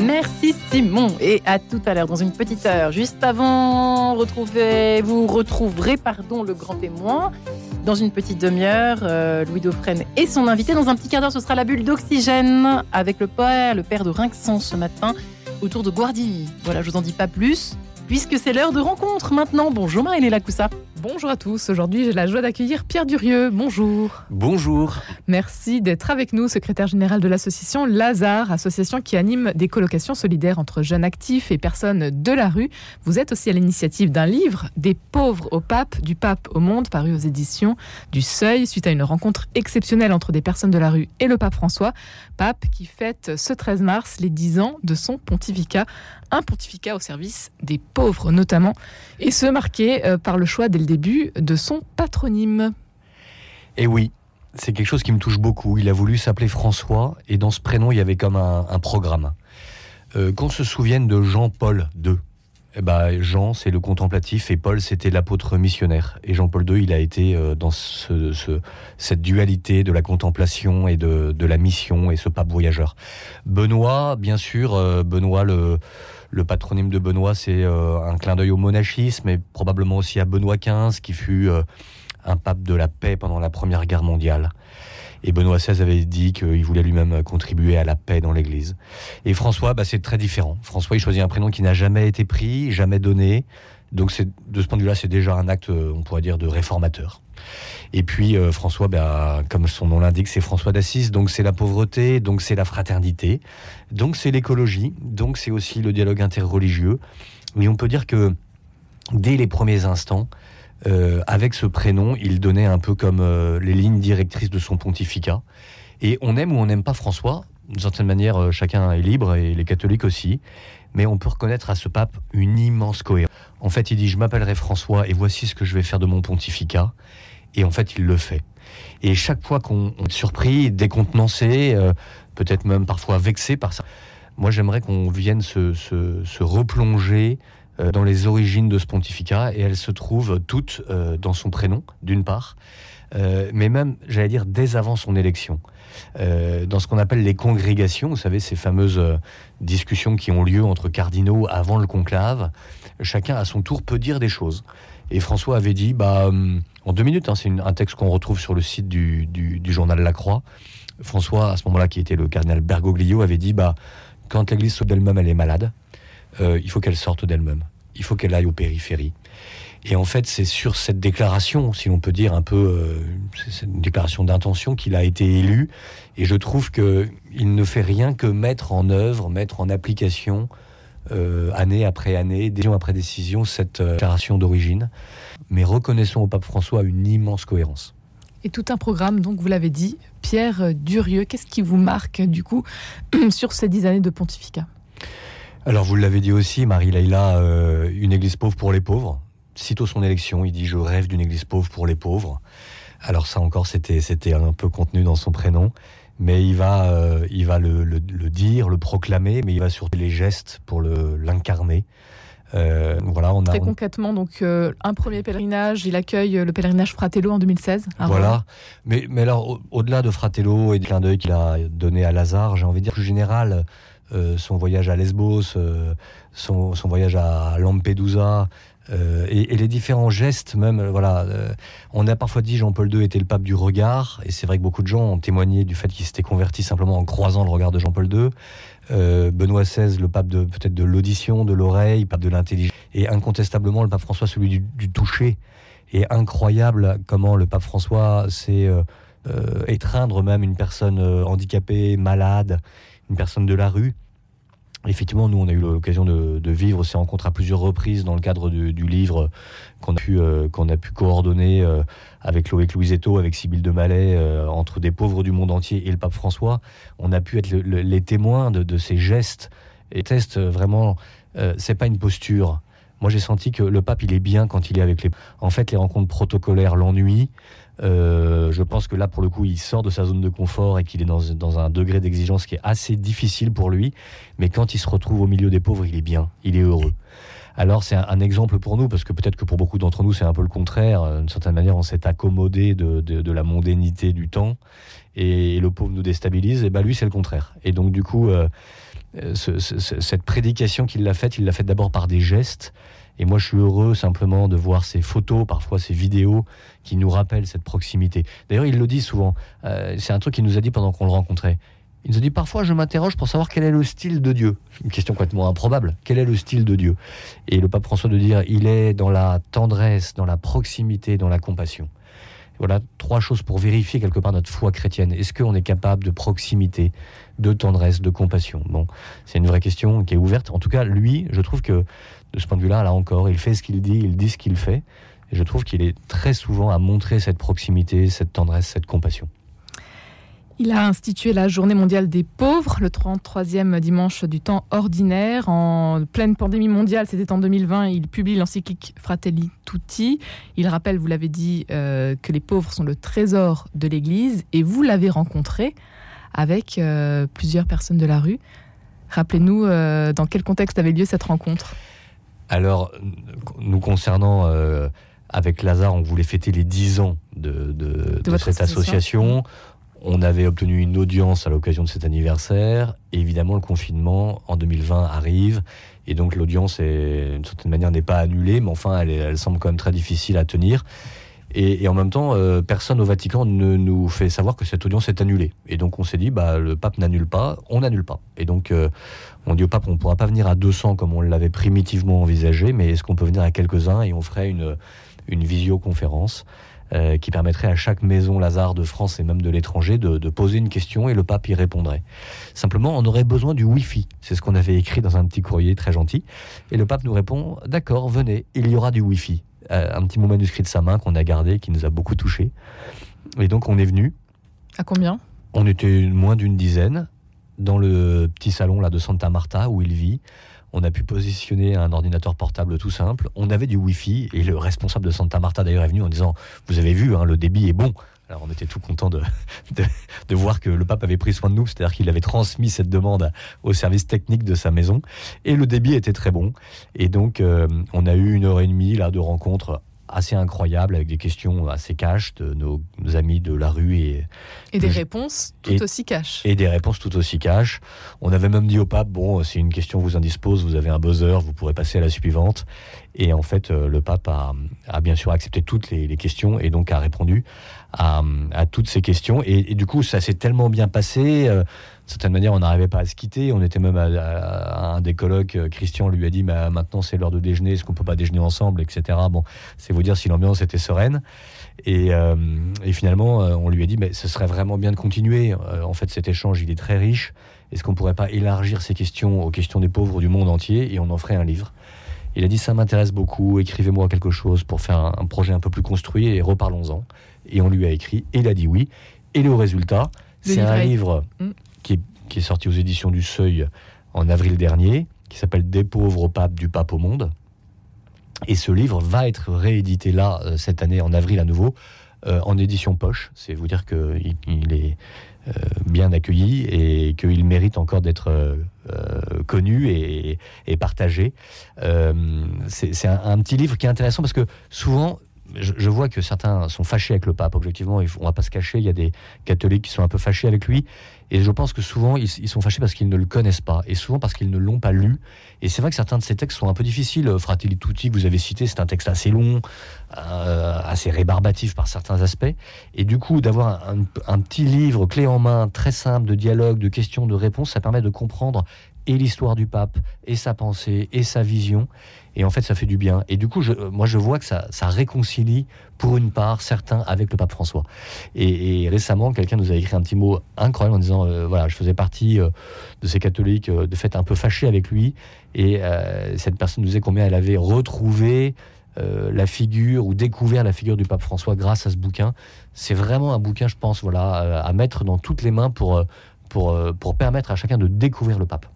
Merci Simon et à tout à l'heure dans une petite heure. Juste avant, vous retrouverez pardon, le grand témoin. Dans une petite demi-heure, euh, Louis Dauphren et son invité. Dans un petit quart d'heure, ce sera la bulle d'oxygène avec le père, le père de Rinxon ce matin autour de Guardini. Voilà, je vous en dis pas plus puisque c'est l'heure de rencontre maintenant. Bonjour Marie Lacoussa. Bonjour à tous. Aujourd'hui, j'ai la joie d'accueillir Pierre Durieux. Bonjour. Bonjour. Merci d'être avec nous, secrétaire général de l'association Lazare, association qui anime des colocations solidaires entre jeunes actifs et personnes de la rue. Vous êtes aussi à l'initiative d'un livre, Des pauvres au pape, du pape au monde, paru aux éditions du Seuil, suite à une rencontre exceptionnelle entre des personnes de la rue et le pape François, pape qui fête ce 13 mars les 10 ans de son pontificat, un pontificat au service des pauvres notamment, et ce marqué euh, par le choix dès le début de son patronyme. Et oui, c'est quelque chose qui me touche beaucoup. Il a voulu s'appeler François, et dans ce prénom, il y avait comme un, programme. Euh, qu'on se souvienne de Jean-Paul II. Eh ben, Jean, c'est le contemplatif, et Paul, c'était l'apôtre missionnaire. Et Jean-Paul II, il a été euh, dans ce, cette dualité de la contemplation et de, de, la mission, et ce pape voyageur. Benoît, bien sûr, Benoît le le patronyme de Benoît, c'est euh, un clin d'œil au monachisme et probablement aussi à Benoît XV, qui fut euh, un pape de la paix pendant la Première Guerre mondiale. Et Benoît XVI avait dit qu'il voulait lui-même contribuer à la paix dans l'Église. Et François, bah, c'est très différent. François, il choisit un prénom qui n'a jamais été pris, jamais donné. Donc de ce point de vue-là, c'est déjà un acte, on pourrait dire, de réformateur. Et puis euh, François, ben, comme son nom l'indique, c'est François d'Assise, donc c'est la pauvreté, donc c'est la fraternité, donc c'est l'écologie, donc c'est aussi le dialogue interreligieux. Mais on peut dire que dès les premiers instants, euh, avec ce prénom, il donnait un peu comme euh, les lignes directrices de son pontificat. Et on aime ou on n'aime pas François, d'une certaine manière, chacun est libre, et les catholiques aussi, mais on peut reconnaître à ce pape une immense cohérence. En fait, il dit, je m'appellerai François, et voici ce que je vais faire de mon pontificat. Et en fait, il le fait. Et chaque fois qu'on est surpris, décontenancé, euh, peut-être même parfois vexé par ça, moi j'aimerais qu'on vienne se, replonger euh, dans les origines de ce pontificat, et elles se trouvent toutes euh, dans son prénom, d'une part, mais même, j'allais dire, dès avant son élection. dans ce qu'on appelle les congrégations, vous savez, ces fameuses discussions qui ont lieu entre cardinaux avant le conclave, chacun à son tour peut dire des choses. Et François avait dit, bah, en deux minutes, hein, c'est un texte qu'on retrouve sur le site du, journal La Croix. François, à ce moment-là, qui était le cardinal Bergoglio, avait dit, bah, quand l'Église d'elle-même, elle est malade, euh, il faut qu'elle sorte d'elle-même. Il faut qu'elle aille aux périphéries. Et en fait, c'est sur cette déclaration, si l'on peut dire un peu, euh, c'est une déclaration d'intention qu'il a été élu. Et je trouve qu'il ne fait rien que mettre en œuvre, mettre en application euh, année après année, décision après décision, cette euh, déclaration d'origine. Mais reconnaissons au pape François une immense cohérence. Et tout un programme, donc vous l'avez dit, Pierre Durieux, qu'est-ce qui vous marque du coup sur ces dix années de pontificat? Alors vous l'avez dit aussi, Marie-Leïla, euh, une église pauvre pour les pauvres. Sitôt son élection, il dit je rêve d'une église pauvre pour les pauvres. Alors ça encore, c'était un peu contenu dans son prénom mais il va, euh, il va le, le, dire, le proclamer, mais il va surtout les gestes pour l'incarner. Euh, voilà, on a, Très concrètement, donc euh, un premier pèlerinage, il accueille le pèlerinage Fratello en 2016. Voilà, mais, mais alors au-delà de Fratello et du clin d'œil qu'il a donné à Lazare, j'ai envie de dire plus général, son voyage à Lesbos, son, son, voyage à Lampedusa, euh, et, les différents gestes, même, euh, voilà, euh, on a parfois dit Jean-Paul II était le pape du regard, et c'est vrai que beaucoup de gens ont témoigné du fait qu'il s'était converti simplement en croisant le regard de Jean-Paul II. Benoît XVI, le pape de peut-être de l'audition, de l'oreille, pape de l'intelligence, et incontestablement le pape François, celui du, toucher. Et incroyable comment le pape François sait étreindre même une personne handicapée, malade, une personne de la rue Effectivement, nous, on a eu l'occasion de, vivre ces rencontres à plusieurs reprises dans le cadre du, livre qu'on a pu, euh, coordonner euh, avec Loïc Louisetto, avec Sybille de Malais, euh, entre des pauvres du monde entier et le pape François. On a pu être les témoins de, ces gestes et test vraiment. c'est pas une posture. Moi, j'ai senti que le pape, il est bien quand il est avec les. En fait, les rencontres protocolaires l'ennuient. Euh, je pense que là, pour le coup, il sort de sa zone de confort et qu'il est dans, un degré d'exigence qui est assez difficile pour lui. Mais quand il se retrouve au milieu des pauvres, il est bien, il est heureux. Alors c'est un, exemple pour nous, parce que peut-être que pour beaucoup d'entre nous c'est un peu le contraire. Euh, d'une certaine manière, on s'est accommodé de, la mondainité du temps, et, le pauvre nous déstabilise. Et ben lui c'est le contraire. Et donc du coup, euh, cette prédication qu'il l'a faite, il l'a faite d'abord par des gestes. Et moi, je suis heureux simplement de voir ces photos, parfois ces vidéos, qui nous rappellent cette proximité. D'ailleurs, il le dit souvent. c'est un truc qu'il nous a dit pendant qu'on le rencontrait. Il nous a dit parfois je m'interroge pour savoir quel est le style de Dieu. Une question complètement improbable. Quel est le style de Dieu? Et le pape François de dire il est dans la tendresse, dans la proximité, dans la compassion. Voilà trois choses pour vérifier quelque part notre foi chrétienne. Est-ce qu'on est capable de proximité, de tendresse, de compassion? Bon, c'est une vraie question qui est ouverte. En tout cas, lui, je trouve que de ce point de vue-là, là encore, il fait ce qu'il dit, il dit ce qu'il fait. Et je trouve qu'il est très souvent à montrer cette proximité, cette tendresse, cette compassion. Il a institué la Journée mondiale des pauvres, le 33e dimanche du temps ordinaire. En pleine pandémie mondiale, c'était en 2020, il publie l'encyclique Fratelli Tutti. Il rappelle, vous l'avez dit, euh, que les pauvres sont le trésor de l'Église et vous l'avez rencontré avec euh, plusieurs personnes de la rue. Rappelez-nous euh, dans quel contexte avait lieu cette rencontre? Alors, nous concernant, avec Lazare, on voulait fêter les 10 ans de, cette association. On avait obtenu une audience à l'occasion de cet anniversaire. Évidemment, le confinement en 2020 arrive. Et donc, l'audience, d'une certaine manière, n'est pas annulée, mais enfin, elle, semble quand même très difficile à tenir. Et, en même temps, euh, personne au Vatican ne nous fait savoir que cette audience est annulée. Et donc, on s'est dit, bah, le pape n'annule pas, on n'annule pas. Et donc, euh, on dit au pape, on ne pourra pas venir à 200 comme on l'avait primitivement envisagé, mais est-ce qu'on peut venir à quelques-uns et on ferait une visioconférence? Euh, qui permettrait à chaque maison Lazare de France et même de l'étranger de, poser une question et le pape y répondrait. Simplement, on aurait besoin du Wi-Fi. C'est ce qu'on avait écrit dans un petit courrier très gentil. Et le pape nous répond D'accord, venez, il y aura du Wi-Fi. Euh, un petit mot manuscrit de sa main qu'on a gardé, qui nous a beaucoup touché. Et donc, on est venu. À combien? On était moins d'une dizaine dans le petit salon là de Santa Marta où il vit. On a pu positionner un ordinateur portable tout simple. On avait du Wi-Fi et le responsable de Santa Marta d'ailleurs est venu en disant Vous avez vu, hein, le débit est bon. Alors on était tout content de, de, voir que le pape avait pris soin de nous, c'est-à-dire qu'il avait transmis cette demande au service technique de sa maison. Et le débit était très bon. Et donc euh, on a eu une heure et demie là, de rencontre assez incroyable avec des questions assez cash de nos, amis de la rue et et des réponses tout aussi cash et des réponses tout aussi cash. On avait même dit au pape bon si une question vous indispose, vous avez un buzzer, vous pourrez passer à la suivante. Et en fait, euh, le pape a, bien sûr accepté toutes les, questions et donc a répondu à, toutes ces questions. Et, du coup, ça s'est tellement bien passé. Euh, de certaine manière, on n'arrivait pas à se quitter. On était même à, un des colloques. Euh, Christian lui a dit bah, maintenant c'est l'heure de déjeuner. Est-ce qu'on peut pas déjeuner ensemble, etc. Bon, c'est vous dire si l'ambiance était sereine. Et, euh, finalement, euh, on lui a dit mais ce serait vraiment bien de continuer. en fait, cet échange, il est très riche. Est-ce qu'on pourrait pas élargir ces questions aux questions des pauvres du monde entier et on en ferait un livre? Il a dit ça m'intéresse beaucoup. Écrivez-moi quelque chose pour faire un, projet un peu plus construit et reparlons-en. Et on lui a écrit et il a dit oui. Et le résultat, c'est un livre. Mm qui est sorti aux éditions du Seuil en avril dernier, qui s'appelle Des pauvres au pape, du pape au monde. Et ce livre va être réédité là, euh, cette année, en avril à nouveau, en édition poche. C'est vous dire qu'il il est euh, bien accueilli et qu'il mérite encore d'être connu et, partagé. c'est un, petit livre qui est intéressant parce que souvent, je, vois que certains sont fâchés avec le pape. Objectivement, on va pas se cacher. Il y a des catholiques qui sont un peu fâchés avec lui. Et je pense que souvent, ils, sont fâchés parce qu'ils ne le connaissent pas. Et souvent parce qu'ils ne l'ont pas lu. Et c'est vrai que certains de ces textes sont un peu difficiles. Fratelli Tutti, que vous avez cité, c'est un texte assez long, euh, assez rébarbatif par certains aspects. Et du coup, d'avoir un, un petit livre clé en main, très simple, de dialogue, de questions, de réponses, ça permet de comprendre et l'histoire du pape, et sa pensée, et sa vision. Et en fait, ça fait du bien. Et du coup, euh, moi, je vois que ça, réconcilie, pour une part, certains avec le pape François. Et, récemment, quelqu'un nous a écrit un petit mot incroyable en disant, euh, voilà, je faisais partie euh, de ces catholiques, de fait, un peu fâchés avec lui. Et cette personne nous disait combien elle avait retrouvé la figure ou découvert la figure du pape François grâce à ce bouquin. C'est vraiment un bouquin, je pense, voilà, à mettre dans toutes les mains pour, pour permettre à chacun de découvrir le pape.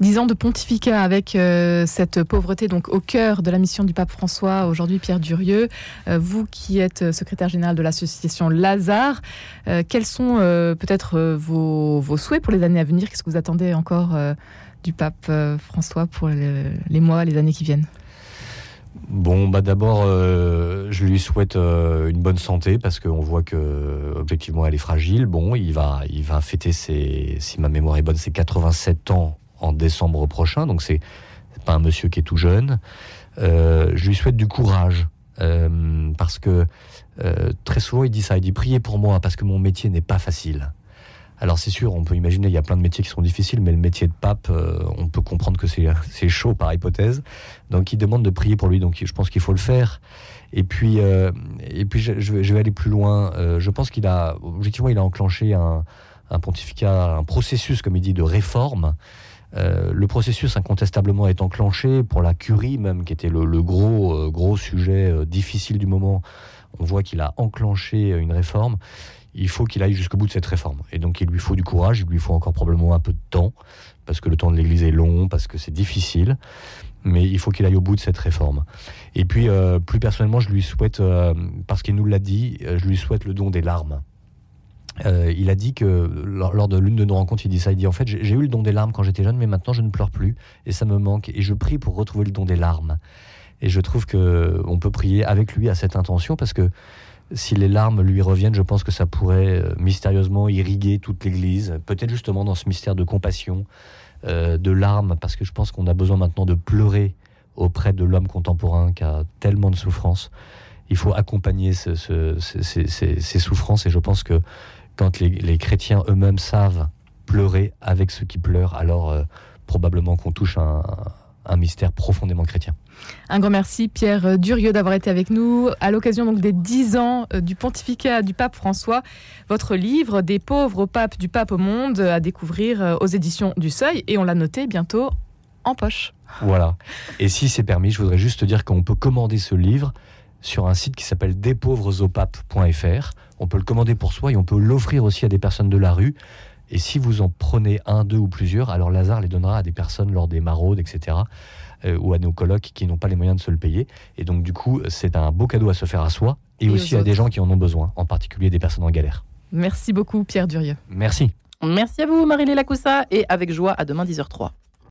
Dix ans de pontificat avec euh, cette pauvreté donc au cœur de la mission du pape François, aujourd'hui Pierre Durieux, euh, vous qui êtes secrétaire général de l'association Lazare, euh, quels sont peut-être vos, souhaits pour les années à venir? Qu'est-ce que vous attendez encore du pape François pour les mois, les années qui viennent? Bon, bah d'abord, euh, je lui souhaite euh, une bonne santé parce qu'on voit que objectivement elle est fragile. Bon, il va, il va fêter ses, si ma mémoire est bonne, ses 87 ans en décembre prochain. Donc c'est pas un monsieur qui est tout jeune. Euh, je lui souhaite du courage parce que très souvent il dit ça, il dit priez pour moi parce que mon métier n'est pas facile. Alors c'est sûr, on peut imaginer, il y a plein de métiers qui sont difficiles, mais le métier de pape, euh, on peut comprendre que c'est chaud par hypothèse. Donc il demande de prier pour lui, donc je pense qu'il faut le faire. Et puis, euh, et puis je, vais aller plus loin. Euh, je pense qu'il a, objectivement, il a enclenché un, pontificat, un processus, comme il dit, de réforme. Le processus incontestablement est enclenché pour la curie même, qui était le, le gros, sujet difficile du moment. On voit qu'il a enclenché une réforme il faut qu'il aille jusqu'au bout de cette réforme. Et donc il lui faut du courage, il lui faut encore probablement un peu de temps, parce que le temps de l'Église est long, parce que c'est difficile, mais il faut qu'il aille au bout de cette réforme. Et puis, euh, plus personnellement, je lui souhaite, euh, parce qu'il nous l'a dit, euh, je lui souhaite le don des larmes. Il a dit que lors, de l'une de nos rencontres, il dit ça. Il dit en fait, j'ai eu le don des larmes quand j'étais jeune, mais maintenant je ne pleure plus et ça me manque. Et je prie pour retrouver le don des larmes. Et je trouve que on peut prier avec lui à cette intention parce que si les larmes lui reviennent, je pense que ça pourrait euh, mystérieusement irriguer toute l'Église, peut-être justement dans ce mystère de compassion, euh, de larmes, parce que je pense qu'on a besoin maintenant de pleurer auprès de l'homme contemporain qui a tellement de souffrances. Il faut accompagner ces, souffrances et je pense que quand les, chrétiens eux-mêmes savent pleurer avec ceux qui pleurent, alors euh, probablement qu'on touche un, un mystère profondément chrétien. Un grand merci Pierre Durieux d'avoir été avec nous à l'occasion donc des 10 ans euh, du pontificat du pape François. Votre livre Des pauvres au pape du pape au monde à découvrir euh, aux éditions du Seuil et on l'a noté bientôt en poche. Voilà. Et si c'est permis, je voudrais juste dire qu'on peut commander ce livre sur un site qui s'appelle despauvresopape.fr. On peut le commander pour soi et on peut l'offrir aussi à des personnes de la rue. Et si vous en prenez un, deux ou plusieurs, alors Lazare les donnera à des personnes lors des maraudes, etc. Euh, ou à nos colocs qui n'ont pas les moyens de se le payer. Et donc, du coup, c'est un beau cadeau à se faire à soi et, aussi à des gens qui en ont besoin, en particulier des personnes en galère. Merci beaucoup, Pierre Durieux. Merci. Merci à vous, Marie-Léla Coussa, et avec joie, à demain 10h03.